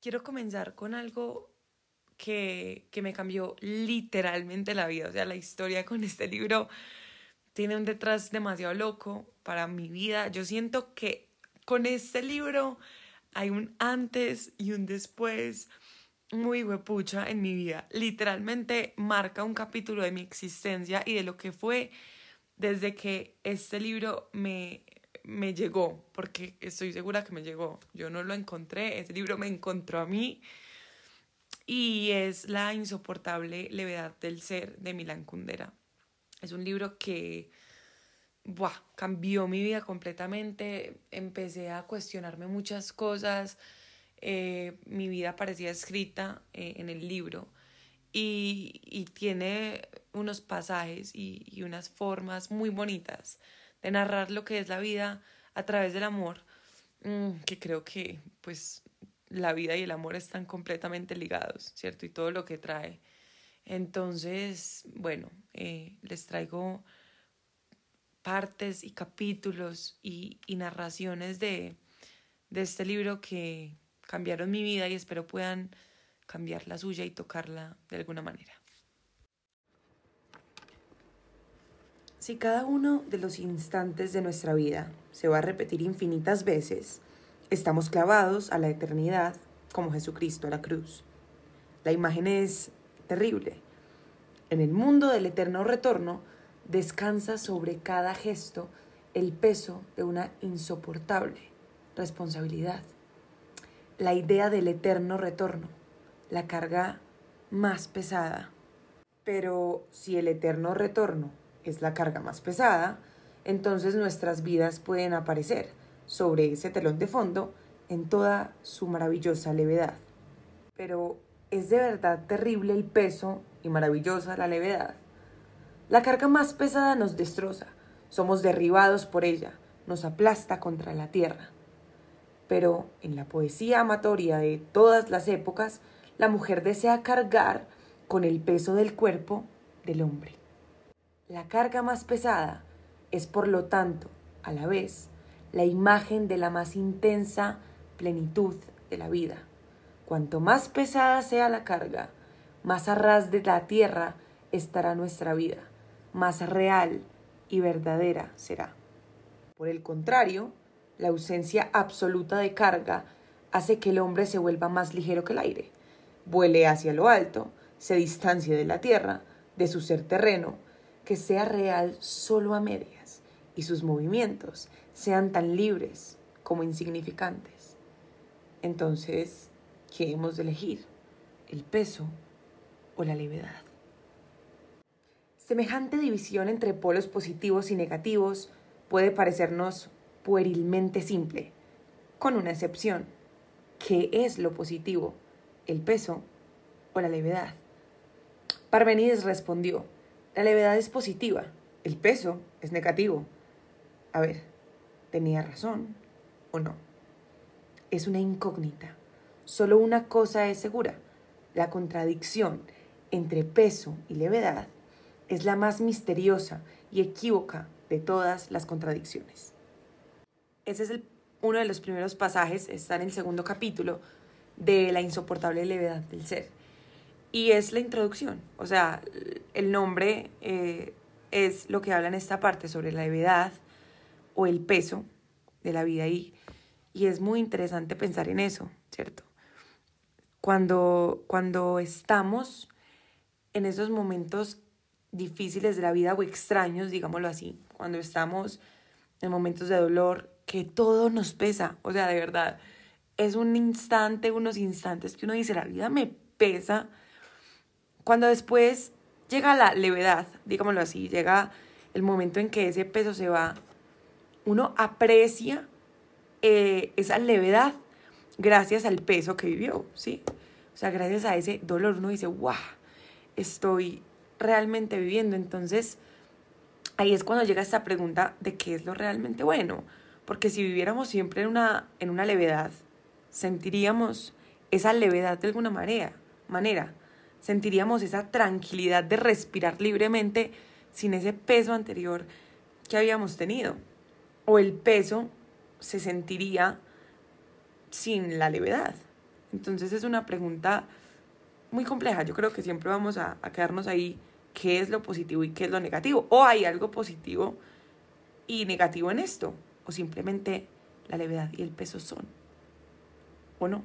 quiero comenzar con algo que, que me cambió literalmente la vida. O sea, la historia con este libro tiene un detrás demasiado loco para mi vida. Yo siento que con este libro hay un antes y un después muy huepucha en mi vida. Literalmente marca un capítulo de mi existencia y de lo que fue desde que este libro me, me llegó, porque estoy segura que me llegó. Yo no lo encontré, ese libro me encontró a mí. Y es La insoportable levedad del ser de Milan Kundera. Es un libro que buah, cambió mi vida completamente, empecé a cuestionarme muchas cosas, eh, mi vida parecía escrita eh, en el libro. Y, y tiene unos pasajes y, y, unas formas muy bonitas de narrar lo que es la vida a través del amor, mm, que creo que pues la vida y el amor están completamente ligados, ¿cierto? Y todo lo que trae. Entonces, bueno, eh, les traigo partes y capítulos y, y narraciones de, de este libro que cambiaron mi vida y espero puedan cambiar la suya y tocarla de alguna manera. Si cada uno de los instantes de nuestra vida se va a repetir infinitas veces, estamos clavados a la eternidad como Jesucristo a la cruz. La imagen es terrible. En el mundo del eterno retorno descansa sobre cada gesto el peso de una insoportable responsabilidad. La idea del eterno retorno, la carga más pesada. Pero si el eterno retorno es la carga más pesada, entonces nuestras vidas pueden aparecer sobre ese telón de fondo en toda su maravillosa levedad. Pero ¿es de verdad terrible el peso y maravillosa la levedad? La carga más pesada nos destroza, somos derribados por ella, nos aplasta contra la tierra. Pero en la poesía amatoria de todas las épocas, la mujer desea cargar con el peso del cuerpo del hombre. La carga más pesada es, por lo tanto, a la vez, la imagen de la más intensa plenitud de la vida. Cuanto más pesada sea la carga, más a ras de la tierra estará nuestra vida, más real y verdadera será. Por el contrario, la ausencia absoluta de carga hace que el hombre se vuelva más ligero que el aire, vuele hacia lo alto, se distancie de la tierra, de su ser terreno, que sea real solo a medias y sus movimientos sean tan libres como insignificantes. Entonces, ¿qué hemos de elegir? ¿El peso o la levedad? Semejante división entre polos positivos y negativos puede parecernos puerilmente simple, con una excepción. ¿Qué es lo positivo? ¿El peso o la levedad? Parmenides respondió, la levedad es positiva, el peso es negativo. A ver, ¿tenía razón o no? Es una incógnita. Solo una cosa es segura. La contradicción entre peso y levedad es la más misteriosa y equívoca de todas las contradicciones. Ese es uno de los primeros pasajes, está en el segundo capítulo de La insoportable levedad del ser y es la introducción. O sea, el nombre eh, es lo que habla en esta parte sobre la levedad o el peso de la vida y, y es muy interesante pensar en eso, ¿cierto? Cuando, cuando estamos en esos momentos difíciles de la vida o extraños, digámoslo así, cuando estamos en momentos de dolor, que todo nos pesa, o sea, de verdad, es un instante, unos instantes que uno dice, la vida me pesa, cuando después llega la levedad, digámoslo así, llega el momento en que ese peso se va, uno aprecia eh, esa levedad gracias al peso que vivió, ¿sí? O sea, gracias a ese dolor uno dice, wow, estoy realmente viviendo. Entonces, ahí es cuando llega esta pregunta de qué es lo realmente bueno. Porque si viviéramos siempre en una, en una levedad, sentiríamos esa levedad de alguna manera, manera sentiríamos esa tranquilidad de respirar libremente sin ese peso anterior que habíamos tenido. O el peso se sentiría sin la levedad. Entonces es una pregunta muy compleja. Yo creo que siempre vamos a, quedarnos ahí qué es lo positivo y qué es lo negativo. O hay algo positivo y negativo en esto. O simplemente la levedad y el peso son. ¿O no?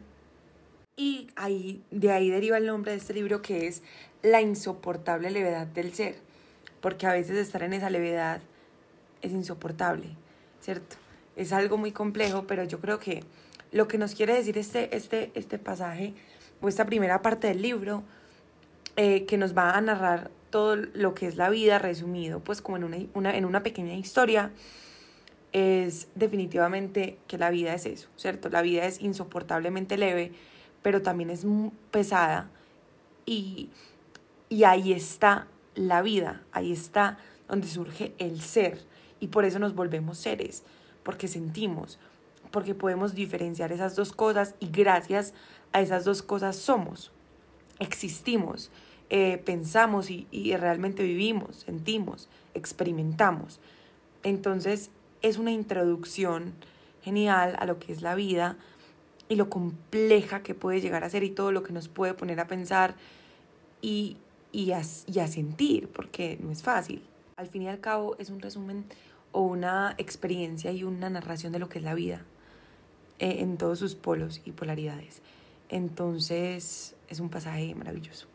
Y ahí, de ahí deriva el nombre de este libro que es La insoportable levedad del ser. Porque a veces estar en esa levedad es insoportable, ¿cierto? Es algo muy complejo, pero yo creo que lo que nos quiere decir este, este, este pasaje o esta primera parte del libro, eh, que nos va a narrar todo lo que es la vida resumido, pues como en una, una, en una pequeña historia, es definitivamente que la vida es eso, ¿cierto? La vida es insoportablemente leve, pero también es pesada y, y ahí está la vida, ahí está donde surge el ser y por eso nos volvemos seres, porque sentimos, porque podemos diferenciar esas dos cosas y gracias a esas dos cosas somos, existimos. Eh, pensamos y, y realmente vivimos, sentimos, experimentamos. Entonces es una introducción genial a lo que es la vida y lo compleja que puede llegar a ser y todo lo que nos puede poner a pensar y, y, a, y a sentir, porque no es fácil. Al fin y al cabo es un resumen o una experiencia y una narración de lo que es la vida eh, en todos sus polos y polaridades. Entonces es un pasaje maravilloso.